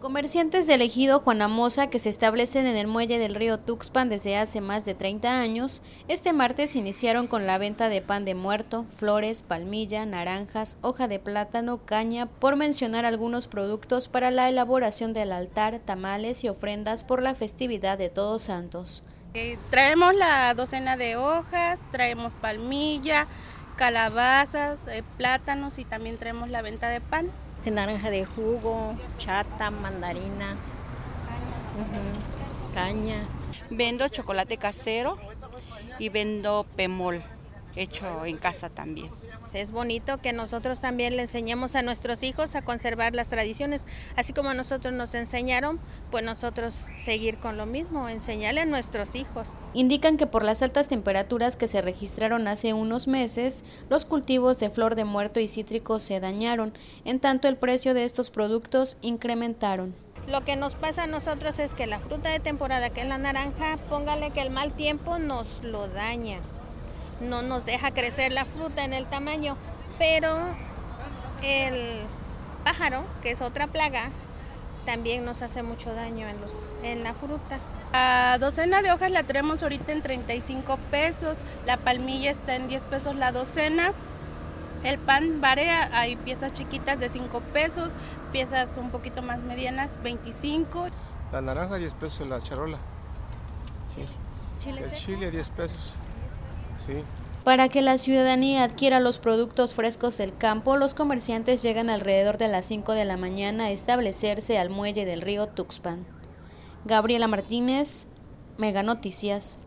Comerciantes de elegido Juanamosa que se establecen en el muelle del río Tuxpan desde hace más de 30 años, este martes iniciaron con la venta de pan de muerto, flores, palmilla, naranjas, hoja de plátano, caña, por mencionar algunos productos para la elaboración del altar, tamales y ofrendas por la festividad de Todos Santos. Eh, traemos la docena de hojas, traemos palmilla, calabazas, eh, plátanos y también traemos la venta de pan naranja de jugo, chata, mandarina, caña. Vendo chocolate casero y vendo pemol hecho en casa también. Es bonito que nosotros también le enseñemos a nuestros hijos a conservar las tradiciones, así como nosotros nos enseñaron, pues nosotros seguir con lo mismo, enseñarle a nuestros hijos. Indican que por las altas temperaturas que se registraron hace unos meses, los cultivos de flor de muerto y cítricos se dañaron, en tanto el precio de estos productos incrementaron. Lo que nos pasa a nosotros es que la fruta de temporada, que es la naranja, póngale que el mal tiempo nos lo daña no nos deja crecer la fruta en el tamaño, pero el pájaro, que es otra plaga, también nos hace mucho daño en, los, en la fruta. La docena de hojas la tenemos ahorita en 35 pesos, la palmilla está en 10 pesos la docena, el pan varía, hay piezas chiquitas de 5 pesos, piezas un poquito más medianas 25. La naranja 10 pesos la charola. Sí. ¿Chile el chile 10 pesos. Para que la ciudadanía adquiera los productos frescos del campo, los comerciantes llegan alrededor de las 5 de la mañana a establecerse al muelle del río Tuxpan. Gabriela Martínez, Mega Noticias.